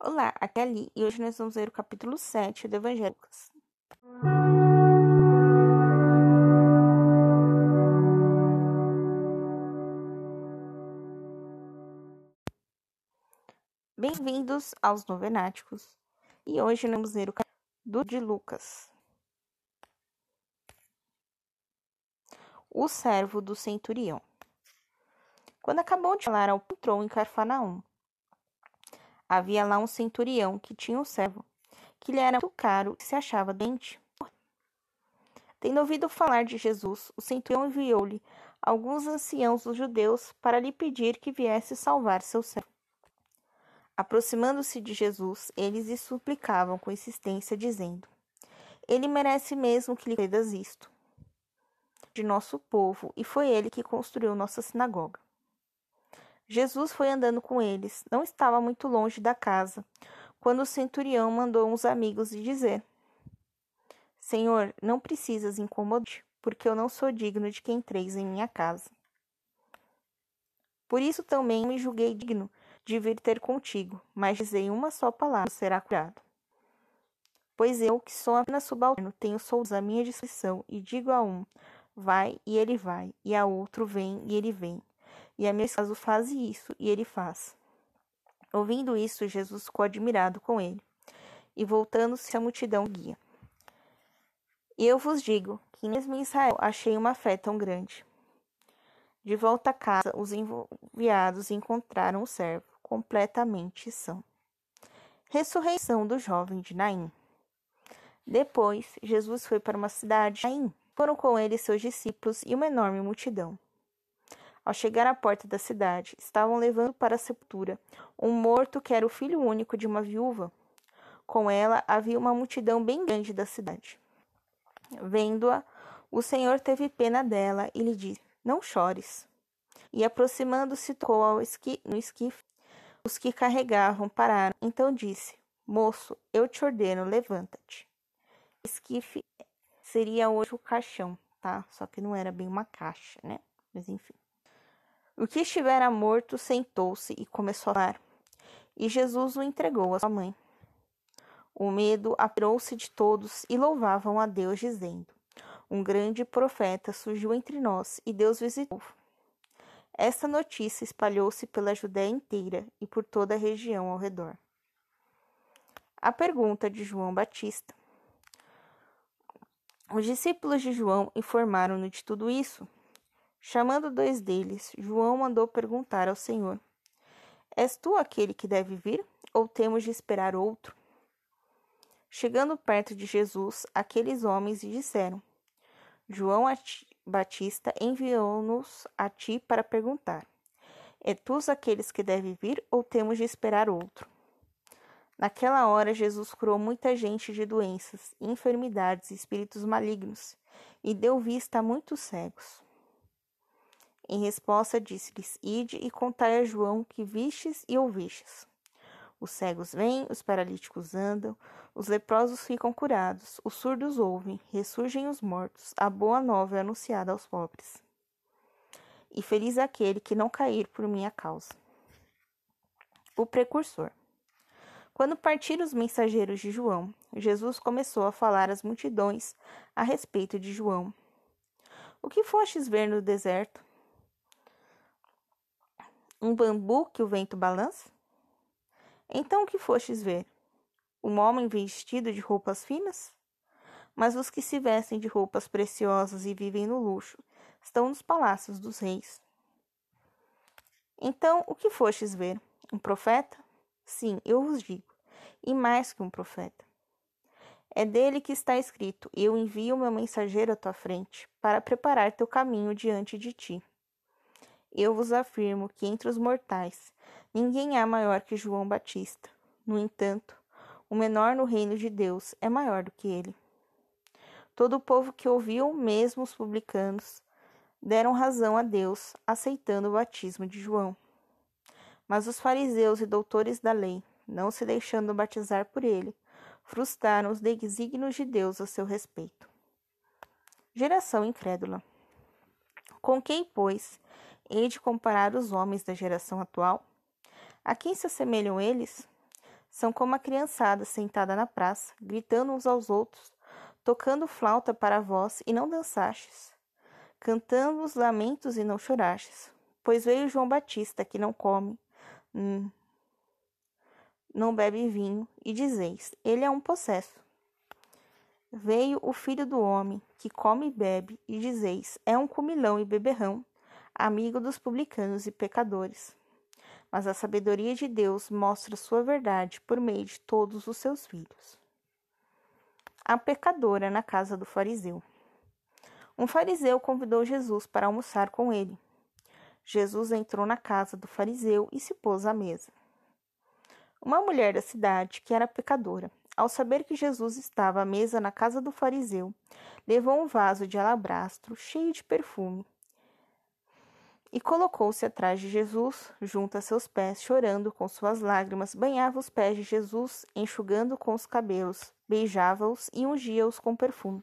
Olá, aqui é Ali e hoje nós vamos ler o capítulo 7 do Evangelho de Lucas. Bem-vindos aos Novenáticos e hoje nós vamos ler o capítulo de Lucas. O servo do centurião. Quando acabou de falar ao patrão em Carfanaum, Havia lá um centurião que tinha um servo, que lhe era muito caro e se achava doente. Tendo ouvido falar de Jesus, o centurião enviou-lhe alguns anciãos dos judeus para lhe pedir que viesse salvar seu servo. Aproximando-se de Jesus, eles lhe suplicavam com insistência, dizendo: Ele merece mesmo que lhe cedas isto de nosso povo, e foi ele que construiu nossa sinagoga. Jesus foi andando com eles, não estava muito longe da casa, quando o centurião mandou uns amigos lhe dizer: Senhor, não precisas incomodar, porque eu não sou digno de que entreis em minha casa. Por isso também me julguei digno de vir ter contigo, mas dizei uma só palavra, será curado. Pois eu, que sou apenas subalterno, tenho soldados à minha disposição, e digo a um, vai, e ele vai, e a outro, vem, e ele vem e a meu caso faz isso, e ele faz. Ouvindo isso, Jesus ficou admirado com ele, e voltando-se à multidão guia. E eu vos digo que mesmo em Israel achei uma fé tão grande. De volta a casa, os enviados encontraram o servo completamente são. Ressurreição do jovem de Naim. Depois, Jesus foi para uma cidade de Naim. Foram com ele seus discípulos e uma enorme multidão. Ao chegar à porta da cidade, estavam levando para a sepultura um morto que era o filho único de uma viúva. Com ela havia uma multidão bem grande da cidade. Vendo-a, o Senhor teve pena dela e lhe disse: Não chores. E aproximando-se, tocou ao esqui, no esquife. Os que carregavam pararam. Então disse: Moço, eu te ordeno, levanta-te. Esquife seria hoje o caixão, tá? Só que não era bem uma caixa, né? Mas enfim. O que estivera morto sentou-se e começou a falar, e Jesus o entregou à sua mãe. O medo apoderou-se de todos e louvavam a Deus, dizendo: Um grande profeta surgiu entre nós e Deus visitou. Esta notícia espalhou-se pela Judéia inteira e por toda a região ao redor. A pergunta de João Batista. Os discípulos de João informaram-no de tudo isso. Chamando dois deles, João mandou perguntar ao Senhor: És tu aquele que deve vir, ou temos de esperar outro? Chegando perto de Jesus, aqueles homens lhe disseram: João Batista enviou-nos a ti para perguntar: É tu aqueles que deve vir, ou temos de esperar outro? Naquela hora, Jesus curou muita gente de doenças, enfermidades e espíritos malignos, e deu vista a muitos cegos. Em resposta, disse-lhes: Ide e contai a João que vistes e ouvistes. Os cegos vêm, os paralíticos andam, os leprosos ficam curados, os surdos ouvem, ressurgem os mortos, a boa nova é anunciada aos pobres. E feliz é aquele que não cair por minha causa. O precursor. Quando partiram os mensageiros de João, Jesus começou a falar às multidões a respeito de João. O que fostes ver no deserto? Um bambu que o vento balança? Então o que fostes ver? Um homem vestido de roupas finas? Mas os que se vestem de roupas preciosas e vivem no luxo estão nos palácios dos reis. Então o que fostes ver? Um profeta? Sim, eu vos digo, e mais que um profeta. É dele que está escrito: Eu envio meu mensageiro à tua frente, para preparar teu caminho diante de ti. Eu vos afirmo que entre os mortais ninguém há maior que João Batista. No entanto, o menor no reino de Deus é maior do que ele. Todo o povo que ouviu, mesmo os publicanos, deram razão a Deus, aceitando o batismo de João. Mas os fariseus e doutores da lei, não se deixando batizar por ele, frustraram os desígnios de Deus a seu respeito. Geração incrédula. Com quem, pois, hei de comparar os homens da geração atual? A quem se assemelham eles? São como a criançada sentada na praça, gritando uns aos outros, tocando flauta para vós e não dançastes, cantando os lamentos e não chorastes. Pois veio João Batista, que não come, hum, não bebe vinho, e dizeis: Ele é um possesso. Veio o filho do homem, que come e bebe, e dizeis: É um comilão e beberrão, amigo dos publicanos e pecadores. Mas a sabedoria de Deus mostra sua verdade por meio de todos os seus filhos. A pecadora na casa do fariseu. Um fariseu convidou Jesus para almoçar com ele. Jesus entrou na casa do fariseu e se pôs à mesa. Uma mulher da cidade, que era pecadora, ao saber que Jesus estava à mesa na casa do fariseu, levou um vaso de alabastro cheio de perfume e colocou-se atrás de Jesus, junto a seus pés, chorando com suas lágrimas, banhava os pés de Jesus, enxugando com os cabelos, beijava-os e ungia-os com perfume.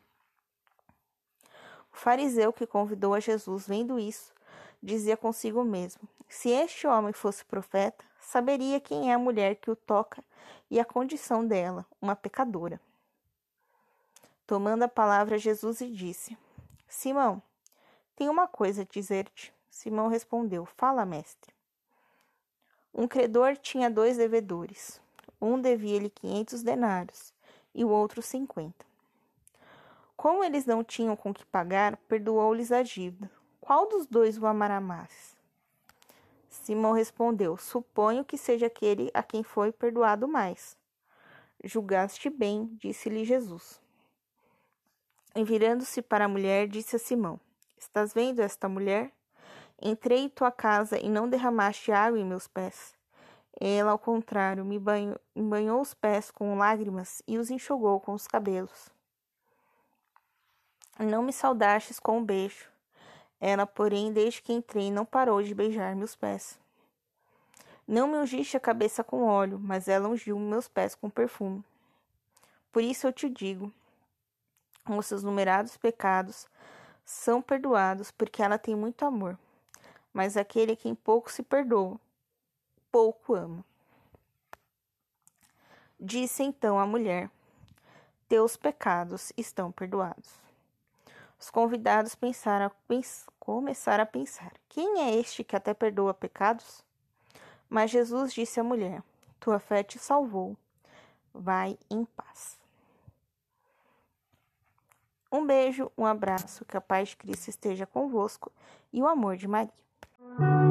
O fariseu que convidou a Jesus, vendo isso, dizia consigo mesmo: Se este homem fosse profeta, saberia quem é a mulher que o toca e a condição dela, uma pecadora. Tomando a palavra, Jesus lhe disse: Simão, tenho uma coisa a dizer-te. Simão respondeu: Fala, mestre. Um credor tinha dois devedores. Um devia-lhe quinhentos denários e o outro cinquenta. Como eles não tinham com que pagar, perdoou-lhes a dívida. Qual dos dois o amará mais? Simão respondeu: Suponho que seja aquele a quem foi perdoado mais. Julgaste bem, disse-lhe Jesus. E virando-se para a mulher, disse a Simão: Estás vendo esta mulher? Entrei em tua casa e não derramaste água em meus pés. Ela, ao contrário, me banhou, me banhou os pés com lágrimas e os enxugou com os cabelos. Não me saudastes com um beijo. Ela, porém, desde que entrei, não parou de beijar meus pés. Não me ungiste a cabeça com óleo, mas ela ungiu meus pés com perfume. Por isso eu te digo: os seus numerados pecados são perdoados, porque ela tem muito amor. Mas aquele a quem pouco se perdoa, pouco ama. Disse então a mulher: Teus pecados estão perdoados. Os convidados pensaram, pens, começaram a pensar: quem é este que até perdoa pecados? Mas Jesus disse à mulher: Tua fé te salvou. Vai em paz. Um beijo, um abraço, que a paz de Cristo esteja convosco e o amor de Maria. Thank you.